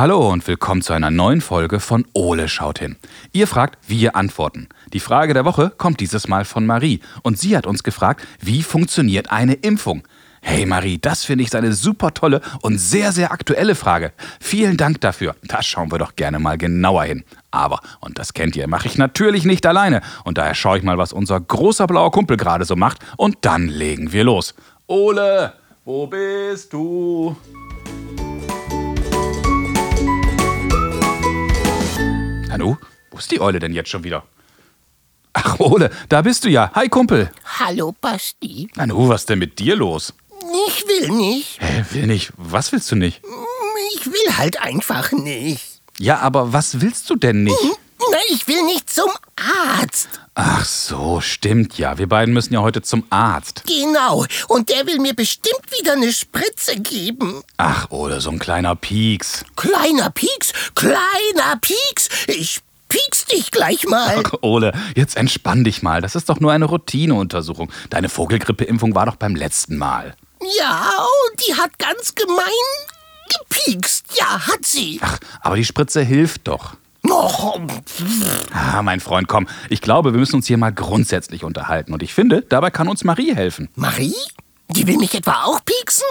Hallo und willkommen zu einer neuen Folge von Ole schaut hin. Ihr fragt, wir antworten. Die Frage der Woche kommt dieses Mal von Marie und sie hat uns gefragt, wie funktioniert eine Impfung? Hey Marie, das finde ich eine super tolle und sehr, sehr aktuelle Frage. Vielen Dank dafür. Da schauen wir doch gerne mal genauer hin. Aber, und das kennt ihr, mache ich natürlich nicht alleine. Und daher schaue ich mal, was unser großer blauer Kumpel gerade so macht. Und dann legen wir los. Ole, wo bist du? Nanu, wo ist die Eule denn jetzt schon wieder? Ach, Ole, da bist du ja. Hi, Kumpel. Hallo, Basti. Nanu, was ist denn mit dir los? Ich will nicht. Hä, will nicht. Was willst du nicht? Ich will halt einfach nicht. Ja, aber was willst du denn nicht? Na, ich will nicht zum Arzt. Ach so, stimmt ja. Wir beiden müssen ja heute zum Arzt. Genau. Und der will mir bestimmt wieder eine Spritze geben. Ach, Ole, so ein kleiner Pieks. Kleiner Pieks, kleiner Pieks. Ich pieks dich gleich mal. Ach, Ole, jetzt entspann dich mal. Das ist doch nur eine Routineuntersuchung. Deine Vogelgrippeimpfung war doch beim letzten Mal. Ja, und die hat ganz gemein gepiekst. Ja, hat sie. Ach, aber die Spritze hilft doch. Ah, mein Freund, komm. Ich glaube, wir müssen uns hier mal grundsätzlich unterhalten. Und ich finde, dabei kann uns Marie helfen. Marie? Die will mich etwa auch pieksen?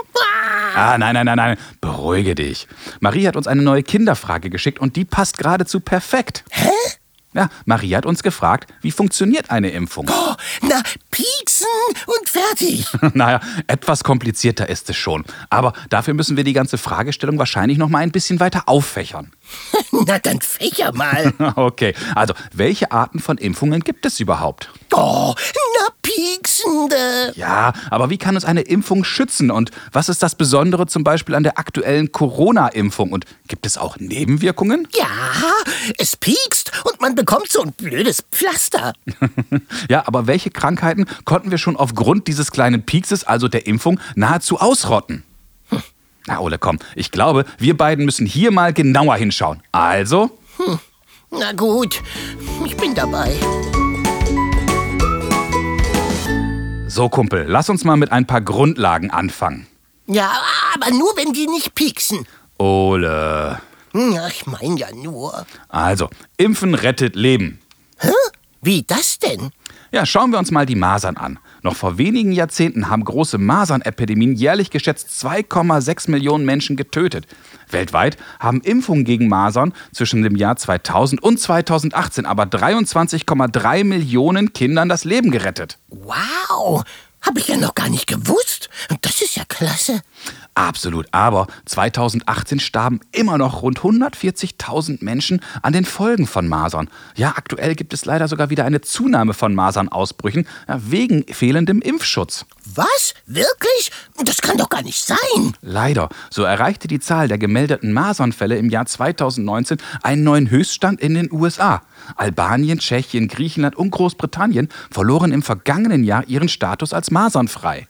Ah. Ah, nein, nein, nein, nein. Beruhige dich. Marie hat uns eine neue Kinderfrage geschickt und die passt geradezu perfekt. Hä? Ja, Marie hat uns gefragt, wie funktioniert eine Impfung? Oh, na, pieksen und fertig. naja, etwas komplizierter ist es schon. Aber dafür müssen wir die ganze Fragestellung wahrscheinlich noch mal ein bisschen weiter auffächern. Na, dann fächer mal. Okay, also welche Arten von Impfungen gibt es überhaupt? Oh, na, pieksende. Ja, aber wie kann uns eine Impfung schützen? Und was ist das Besondere zum Beispiel an der aktuellen Corona-Impfung? Und gibt es auch Nebenwirkungen? Ja, es piekst und man bekommt so ein blödes Pflaster. ja, aber welche Krankheiten konnten wir schon aufgrund dieses kleinen Piekses, also der Impfung, nahezu ausrotten? Na, Ole, komm, ich glaube, wir beiden müssen hier mal genauer hinschauen. Also, Na gut, ich bin dabei. so Kumpel, lass uns mal mit ein paar Grundlagen anfangen. Ja, aber nur, wenn die nicht pieksen. Ole. Ja, ich mein ja nur. Also, Impfen rettet Leben. Hä? Wie das denn? Ja, schauen wir uns mal die Masern an. Noch vor wenigen Jahrzehnten haben große Masernepidemien jährlich geschätzt 2,6 Millionen Menschen getötet. Weltweit haben Impfungen gegen Masern zwischen dem Jahr 2000 und 2018 aber 23,3 Millionen Kindern das Leben gerettet. Wow, hab ich ja noch gar nicht gewusst. Das ist ja klasse. Absolut, aber 2018 starben immer noch rund 140.000 Menschen an den Folgen von Masern. Ja, aktuell gibt es leider sogar wieder eine Zunahme von Masernausbrüchen ja, wegen fehlendem Impfschutz. Was? Wirklich? Das kann doch gar nicht sein. Leider, so erreichte die Zahl der gemeldeten Masernfälle im Jahr 2019 einen neuen Höchststand in den USA. Albanien, Tschechien, Griechenland und Großbritannien verloren im vergangenen Jahr ihren Status als masernfrei.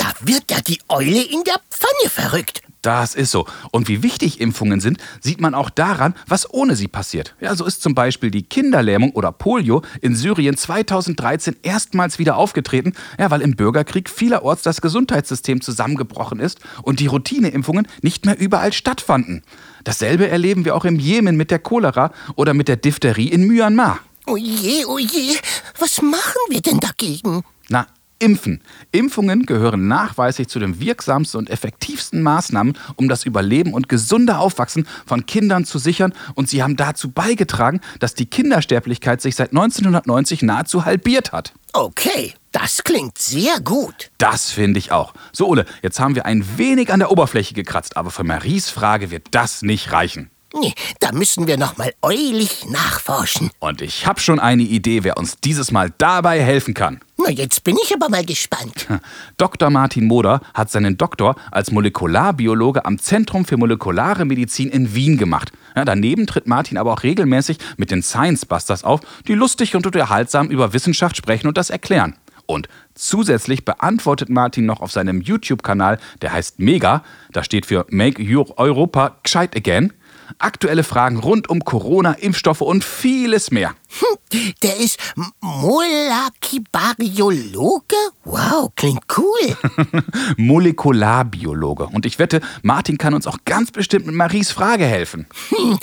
Da wird ja die Eule in der Pfanne verrückt. Das ist so. Und wie wichtig Impfungen sind, sieht man auch daran, was ohne sie passiert. Ja, so ist zum Beispiel die Kinderlähmung oder Polio in Syrien 2013 erstmals wieder aufgetreten, ja, weil im Bürgerkrieg vielerorts das Gesundheitssystem zusammengebrochen ist und die Routineimpfungen nicht mehr überall stattfanden. Dasselbe erleben wir auch im Jemen mit der Cholera oder mit der Diphtherie in Myanmar. Oje, oje, was machen wir denn dagegen? Na, Impfen. Impfungen gehören nachweislich zu den wirksamsten und effektivsten Maßnahmen, um das Überleben und gesunde Aufwachsen von Kindern zu sichern. Und sie haben dazu beigetragen, dass die Kindersterblichkeit sich seit 1990 nahezu halbiert hat. Okay, das klingt sehr gut. Das finde ich auch. So, Ole, jetzt haben wir ein wenig an der Oberfläche gekratzt, aber für Maries Frage wird das nicht reichen. Nee, da müssen wir noch mal eulig nachforschen. Und ich habe schon eine Idee, wer uns dieses Mal dabei helfen kann. Na, jetzt bin ich aber mal gespannt. Dr. Martin Moder hat seinen Doktor als Molekularbiologe am Zentrum für molekulare Medizin in Wien gemacht. Ja, daneben tritt Martin aber auch regelmäßig mit den Science Busters auf, die lustig und unterhaltsam über Wissenschaft sprechen und das erklären. Und zusätzlich beantwortet Martin noch auf seinem YouTube-Kanal, der heißt Mega, da steht für Make Your Europa Gescheit Again, Aktuelle Fragen rund um Corona, Impfstoffe und vieles mehr. Hm, der ist Molekibariologe? Wow, klingt cool. Molekularbiologe. Und ich wette, Martin kann uns auch ganz bestimmt mit Maries Frage helfen. Hm,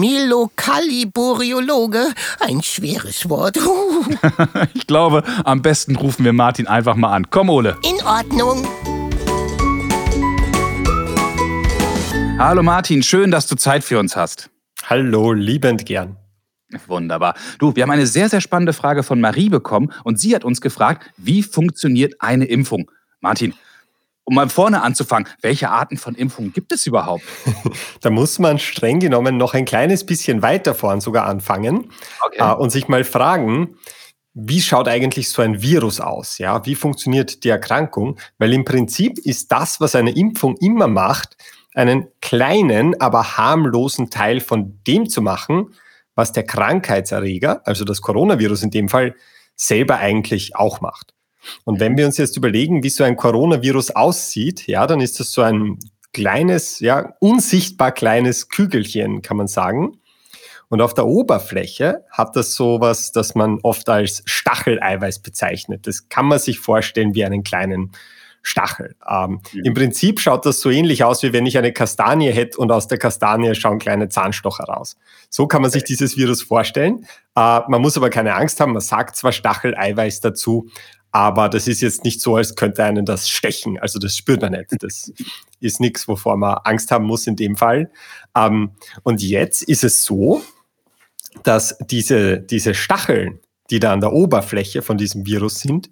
Milocaliboriologe? Ein schweres Wort. ich glaube, am besten rufen wir Martin einfach mal an. Komm, Ole. In Ordnung. Hallo Martin, schön, dass du Zeit für uns hast. Hallo, liebend gern. Wunderbar. Du, wir haben eine sehr, sehr spannende Frage von Marie bekommen und sie hat uns gefragt, wie funktioniert eine Impfung? Martin, um mal vorne anzufangen, welche Arten von Impfungen gibt es überhaupt? da muss man streng genommen noch ein kleines bisschen weiter vorn sogar anfangen okay. äh, und sich mal fragen, wie schaut eigentlich so ein Virus aus? Ja, wie funktioniert die Erkrankung? Weil im Prinzip ist das, was eine Impfung immer macht, einen kleinen, aber harmlosen Teil von dem zu machen, was der Krankheitserreger, also das Coronavirus in dem Fall, selber eigentlich auch macht. Und wenn wir uns jetzt überlegen, wie so ein Coronavirus aussieht, ja, dann ist das so ein kleines, ja, unsichtbar kleines Kügelchen, kann man sagen. Und auf der Oberfläche hat das sowas, das man oft als Stacheleiweiß bezeichnet. Das kann man sich vorstellen wie einen kleinen Stachel. Ähm, mhm. Im Prinzip schaut das so ähnlich aus, wie wenn ich eine Kastanie hätte und aus der Kastanie schauen kleine Zahnstocher raus. So kann man okay. sich dieses Virus vorstellen. Äh, man muss aber keine Angst haben. Man sagt zwar Stacheleiweiß dazu, aber das ist jetzt nicht so, als könnte einen das stechen. Also das spürt man nicht. Das ist nichts, wovor man Angst haben muss in dem Fall. Ähm, und jetzt ist es so, dass diese, diese Stacheln, die da an der Oberfläche von diesem Virus sind,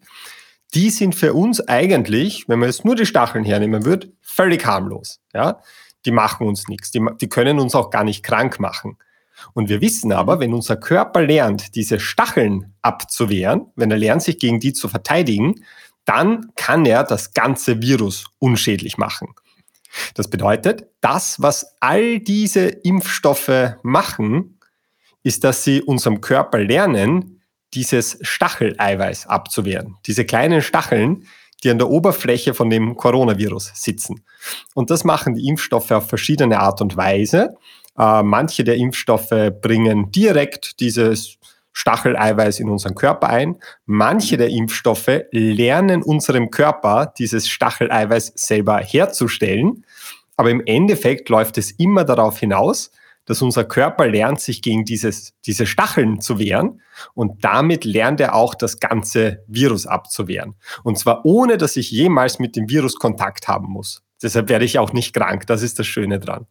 die sind für uns eigentlich, wenn man jetzt nur die Stacheln hernehmen würde, völlig harmlos. Ja? Die machen uns nichts, die, die können uns auch gar nicht krank machen. Und wir wissen aber, wenn unser Körper lernt, diese Stacheln abzuwehren, wenn er lernt, sich gegen die zu verteidigen, dann kann er das ganze Virus unschädlich machen. Das bedeutet, das, was all diese Impfstoffe machen, ist, dass sie unserem Körper lernen, dieses Stacheleiweiß abzuwehren. Diese kleinen Stacheln, die an der Oberfläche von dem Coronavirus sitzen. Und das machen die Impfstoffe auf verschiedene Art und Weise. Äh, manche der Impfstoffe bringen direkt dieses Stacheleiweiß in unseren Körper ein. Manche der Impfstoffe lernen unserem Körper dieses Stacheleiweiß selber herzustellen. Aber im Endeffekt läuft es immer darauf hinaus, dass unser Körper lernt, sich gegen dieses, diese Stacheln zu wehren und damit lernt er auch das ganze Virus abzuwehren. Und zwar ohne, dass ich jemals mit dem Virus Kontakt haben muss. Deshalb werde ich auch nicht krank. Das ist das Schöne dran.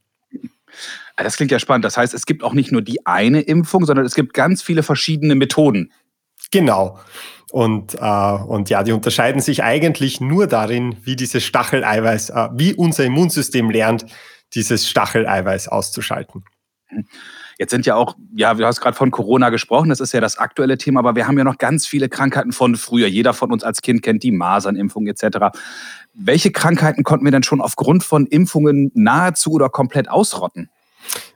Ah, das klingt ja spannend. Das heißt, es gibt auch nicht nur die eine Impfung, sondern es gibt ganz viele verschiedene Methoden. Genau. Und, äh, und ja, die unterscheiden sich eigentlich nur darin, wie dieses Stacheleiweiß, äh, wie unser Immunsystem lernt, dieses Stacheleiweiß auszuschalten. Jetzt sind ja auch, ja, du hast gerade von Corona gesprochen, das ist ja das aktuelle Thema, aber wir haben ja noch ganz viele Krankheiten von früher. Jeder von uns als Kind kennt die Masernimpfung etc. Welche Krankheiten konnten wir denn schon aufgrund von Impfungen nahezu oder komplett ausrotten?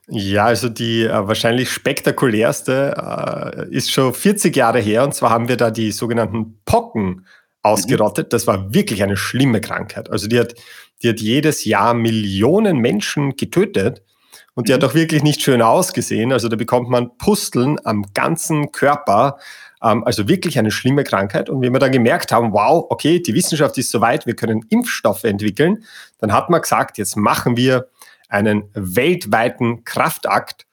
Ja, also die äh, wahrscheinlich spektakulärste äh, ist schon 40 Jahre her und zwar haben wir da die sogenannten Pocken ausgerottet. Das war wirklich eine schlimme Krankheit. Also die hat, die hat jedes Jahr Millionen Menschen getötet und die hat auch wirklich nicht schön ausgesehen. Also da bekommt man Pusteln am ganzen Körper. Ähm, also wirklich eine schlimme Krankheit. Und wie wir dann gemerkt haben, wow, okay, die Wissenschaft ist soweit, wir können Impfstoffe entwickeln, dann hat man gesagt, jetzt machen wir einen weltweiten Kraftakt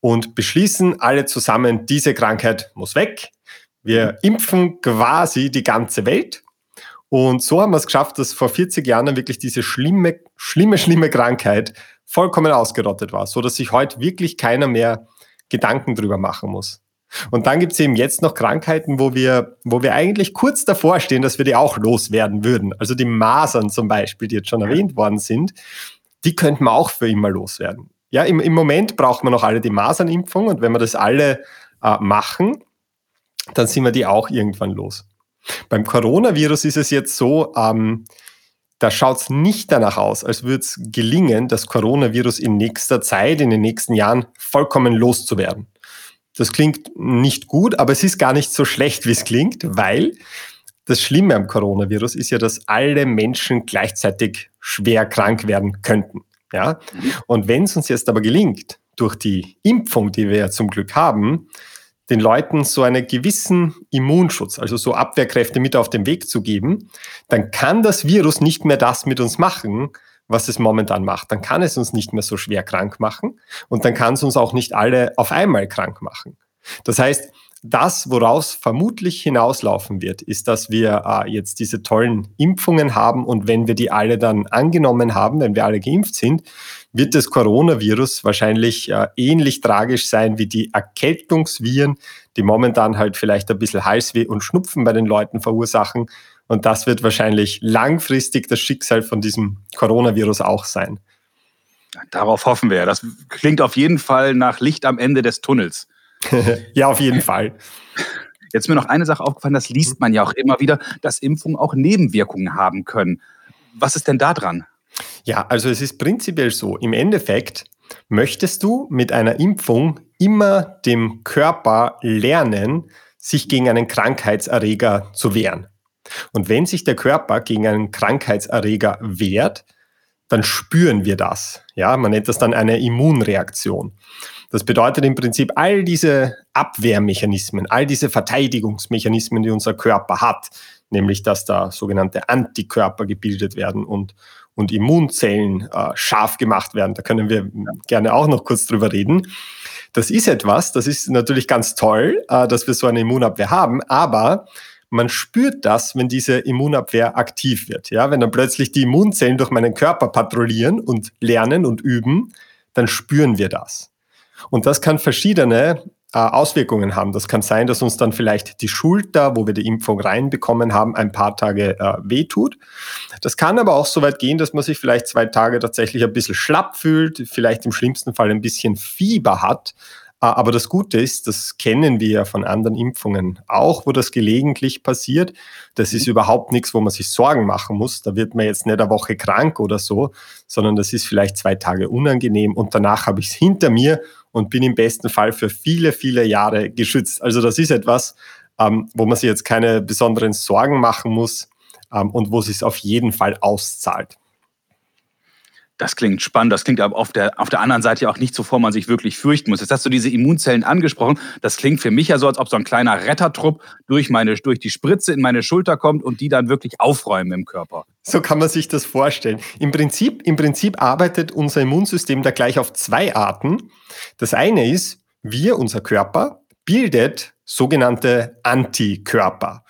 und beschließen alle zusammen, diese Krankheit muss weg. Wir impfen quasi die ganze Welt. Und so haben wir es geschafft, dass vor 40 Jahren wirklich diese schlimme, schlimme, schlimme Krankheit vollkommen ausgerottet war, so dass sich heute wirklich keiner mehr Gedanken drüber machen muss. Und dann gibt es eben jetzt noch Krankheiten, wo wir, wo wir eigentlich kurz davor stehen, dass wir die auch loswerden würden. Also die Masern zum Beispiel, die jetzt schon erwähnt worden sind, die könnten wir auch für immer loswerden. Ja, im, im Moment braucht man noch alle die Masernimpfung und wenn wir das alle äh, machen, dann sind wir die auch irgendwann los. Beim Coronavirus ist es jetzt so, ähm, da schaut es nicht danach aus, als würde es gelingen, das Coronavirus in nächster Zeit, in den nächsten Jahren vollkommen loszuwerden. Das klingt nicht gut, aber es ist gar nicht so schlecht, wie es klingt, weil das Schlimme am Coronavirus ist ja, dass alle Menschen gleichzeitig schwer krank werden könnten. Ja? Und wenn es uns jetzt aber gelingt, durch die Impfung, die wir ja zum Glück haben, den Leuten so einen gewissen Immunschutz, also so Abwehrkräfte mit auf den Weg zu geben, dann kann das Virus nicht mehr das mit uns machen, was es momentan macht. Dann kann es uns nicht mehr so schwer krank machen und dann kann es uns auch nicht alle auf einmal krank machen. Das heißt, das, woraus vermutlich hinauslaufen wird, ist, dass wir äh, jetzt diese tollen Impfungen haben und wenn wir die alle dann angenommen haben, wenn wir alle geimpft sind, wird das Coronavirus wahrscheinlich äh, ähnlich tragisch sein wie die Erkältungsviren, die momentan halt vielleicht ein bisschen Halsweh und Schnupfen bei den Leuten verursachen. Und das wird wahrscheinlich langfristig das Schicksal von diesem Coronavirus auch sein. Darauf hoffen wir. Das klingt auf jeden Fall nach Licht am Ende des Tunnels. ja, auf jeden Fall. Jetzt ist mir noch eine Sache aufgefallen, das liest man ja auch immer wieder, dass Impfungen auch Nebenwirkungen haben können. Was ist denn da dran? Ja, also es ist prinzipiell so, im Endeffekt möchtest du mit einer Impfung immer dem Körper lernen, sich gegen einen Krankheitserreger zu wehren. Und wenn sich der Körper gegen einen Krankheitserreger wehrt, dann spüren wir das. Ja, man nennt das dann eine Immunreaktion. Das bedeutet im Prinzip all diese Abwehrmechanismen, all diese Verteidigungsmechanismen, die unser Körper hat, nämlich dass da sogenannte Antikörper gebildet werden und, und Immunzellen äh, scharf gemacht werden. Da können wir gerne auch noch kurz drüber reden. Das ist etwas, das ist natürlich ganz toll, äh, dass wir so eine Immunabwehr haben, aber man spürt das, wenn diese Immunabwehr aktiv wird. Ja, wenn dann plötzlich die Immunzellen durch meinen Körper patrouillieren und lernen und üben, dann spüren wir das. Und das kann verschiedene äh, Auswirkungen haben. Das kann sein, dass uns dann vielleicht die Schulter, wo wir die Impfung reinbekommen haben, ein paar Tage äh, wehtut. Das kann aber auch so weit gehen, dass man sich vielleicht zwei Tage tatsächlich ein bisschen schlapp fühlt, vielleicht im schlimmsten Fall ein bisschen Fieber hat. Äh, aber das Gute ist, das kennen wir ja von anderen Impfungen auch, wo das gelegentlich passiert. Das ist mhm. überhaupt nichts, wo man sich Sorgen machen muss. Da wird man jetzt nicht eine Woche krank oder so, sondern das ist vielleicht zwei Tage unangenehm und danach habe ich es hinter mir und bin im besten Fall für viele, viele Jahre geschützt. Also das ist etwas, ähm, wo man sich jetzt keine besonderen Sorgen machen muss ähm, und wo es sich auf jeden Fall auszahlt. Das klingt spannend. Das klingt aber auf der, auf der anderen Seite auch nicht so vor, man sich wirklich fürchten muss. Jetzt hast du diese Immunzellen angesprochen. Das klingt für mich ja so, als ob so ein kleiner Rettertrupp durch, meine, durch die Spritze in meine Schulter kommt und die dann wirklich aufräumen im Körper. So kann man sich das vorstellen. Im Prinzip, Im Prinzip arbeitet unser Immunsystem da gleich auf zwei Arten. Das eine ist, wir, unser Körper, bildet sogenannte Antikörper.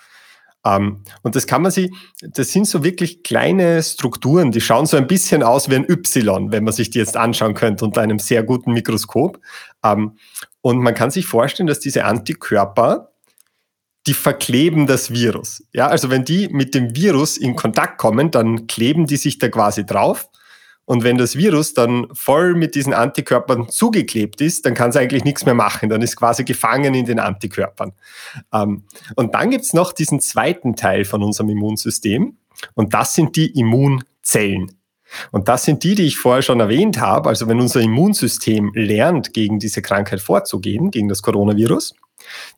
Ähm, und das kann man sich, das sind so wirklich kleine Strukturen, die schauen so ein bisschen aus wie ein Y, wenn man sich die jetzt anschauen könnte unter einem sehr guten Mikroskop. Ähm, und man kann sich vorstellen, dass diese Antikörper, die verkleben das Virus. Ja, also wenn die mit dem Virus in Kontakt kommen, dann kleben die sich da quasi drauf und wenn das Virus dann voll mit diesen Antikörpern zugeklebt ist, dann kann es eigentlich nichts mehr machen. Dann ist quasi gefangen in den Antikörpern. Ähm, und dann gibt es noch diesen zweiten Teil von unserem Immunsystem. Und das sind die Immunzellen. Und das sind die, die ich vorher schon erwähnt habe. Also wenn unser Immunsystem lernt, gegen diese Krankheit vorzugehen, gegen das Coronavirus,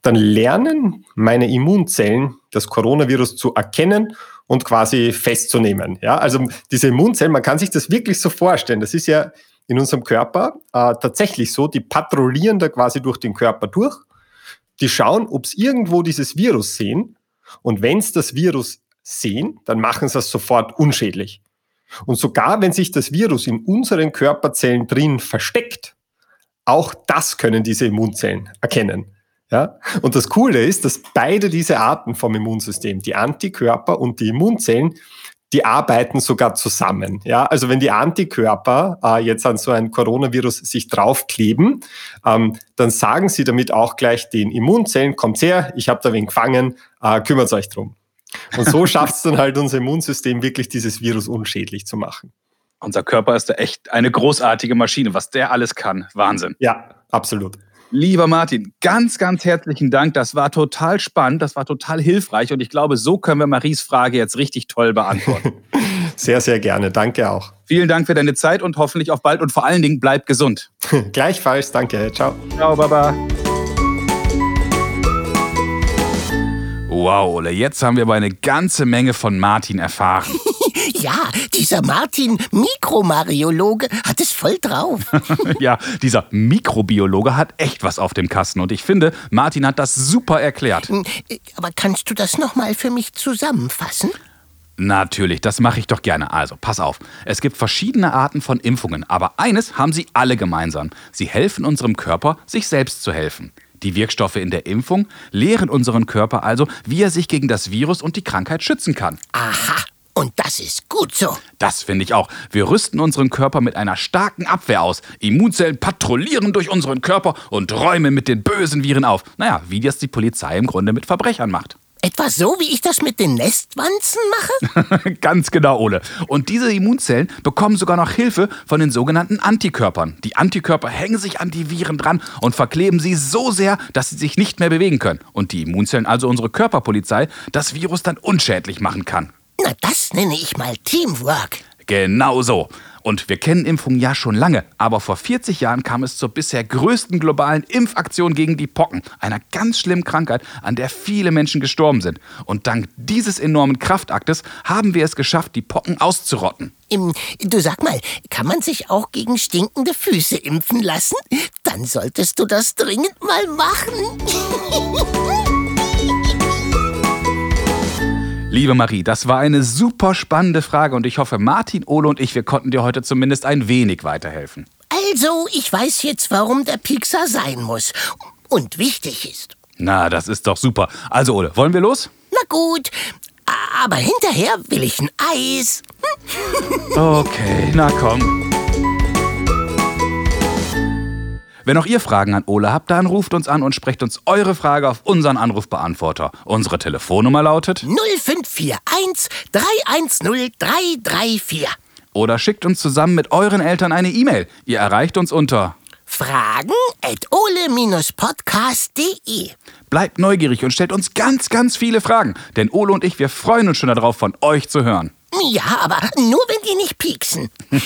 dann lernen meine Immunzellen, das Coronavirus zu erkennen und quasi festzunehmen. Ja, also diese Immunzellen, man kann sich das wirklich so vorstellen. Das ist ja in unserem Körper äh, tatsächlich so, die patrouillieren da quasi durch den Körper durch. Die schauen, ob es irgendwo dieses Virus sehen. Und wenn es das Virus sehen, dann machen sie es sofort unschädlich. Und sogar wenn sich das Virus in unseren Körperzellen drin versteckt, auch das können diese Immunzellen erkennen. Ja? Und das Coole ist, dass beide diese Arten vom Immunsystem, die Antikörper und die Immunzellen, die arbeiten sogar zusammen. Ja, also wenn die Antikörper äh, jetzt an so ein Coronavirus sich draufkleben, ähm, dann sagen sie damit auch gleich den Immunzellen, kommt her, ich habe da wen gefangen, äh, kümmert euch drum. Und so schafft es dann halt unser Immunsystem wirklich dieses Virus unschädlich zu machen. Unser Körper ist da echt eine großartige Maschine, was der alles kann. Wahnsinn. Ja, absolut. Lieber Martin, ganz, ganz herzlichen Dank. Das war total spannend, das war total hilfreich und ich glaube, so können wir Maries Frage jetzt richtig toll beantworten. Sehr, sehr gerne. Danke auch. Vielen Dank für deine Zeit und hoffentlich auf bald und vor allen Dingen bleib gesund. Gleichfalls, danke. Ciao. Ciao, Baba. Wow, Ole, jetzt haben wir aber eine ganze Menge von Martin erfahren. Ja, dieser Martin Mikromariologe hat es voll drauf. ja, dieser Mikrobiologe hat echt was auf dem Kasten und ich finde, Martin hat das super erklärt. Hm, aber kannst du das nochmal für mich zusammenfassen? Natürlich, das mache ich doch gerne. Also, pass auf. Es gibt verschiedene Arten von Impfungen, aber eines haben sie alle gemeinsam. Sie helfen unserem Körper, sich selbst zu helfen. Die Wirkstoffe in der Impfung lehren unseren Körper also, wie er sich gegen das Virus und die Krankheit schützen kann. Aha. Und das ist gut so. Das finde ich auch. Wir rüsten unseren Körper mit einer starken Abwehr aus. Immunzellen patrouillieren durch unseren Körper und räumen mit den bösen Viren auf. Naja, wie das die Polizei im Grunde mit Verbrechern macht. Etwa so, wie ich das mit den Nestwanzen mache? Ganz genau, Ole. Und diese Immunzellen bekommen sogar noch Hilfe von den sogenannten Antikörpern. Die Antikörper hängen sich an die Viren dran und verkleben sie so sehr, dass sie sich nicht mehr bewegen können. Und die Immunzellen, also unsere Körperpolizei, das Virus dann unschädlich machen kann. Na, das nenne ich mal Teamwork. Genau so. Und wir kennen Impfungen ja schon lange, aber vor 40 Jahren kam es zur bisher größten globalen Impfaktion gegen die Pocken, einer ganz schlimmen Krankheit, an der viele Menschen gestorben sind. Und dank dieses enormen Kraftaktes haben wir es geschafft, die Pocken auszurotten. Du sag mal, kann man sich auch gegen stinkende Füße impfen lassen? Dann solltest du das dringend mal machen. Liebe Marie, das war eine super spannende Frage und ich hoffe, Martin, Ole und ich, wir konnten dir heute zumindest ein wenig weiterhelfen. Also, ich weiß jetzt, warum der Pixar sein muss und wichtig ist. Na, das ist doch super. Also, Ole, wollen wir los? Na gut, aber hinterher will ich ein Eis. okay, na komm. Wenn auch ihr Fragen an Ole habt, dann ruft uns an und sprecht uns eure Frage auf unseren Anrufbeantworter. Unsere Telefonnummer lautet 0541 310 334. Oder schickt uns zusammen mit euren Eltern eine E-Mail. Ihr erreicht uns unter Fragen at ole-podcast.de. Bleibt neugierig und stellt uns ganz, ganz viele Fragen. Denn Ole und ich, wir freuen uns schon darauf, von euch zu hören. Ja, aber nur wenn die nicht pieksen.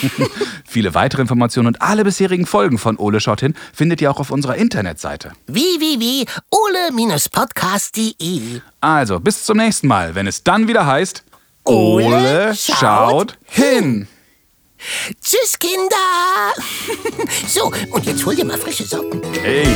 Viele weitere Informationen und alle bisherigen Folgen von Ole schaut hin findet ihr auch auf unserer Internetseite. www.ole-podcast.de Also, bis zum nächsten Mal, wenn es dann wieder heißt Ole, schaut hin. Tschüss, Kinder. so, und jetzt hol dir mal frische Socken. Hey.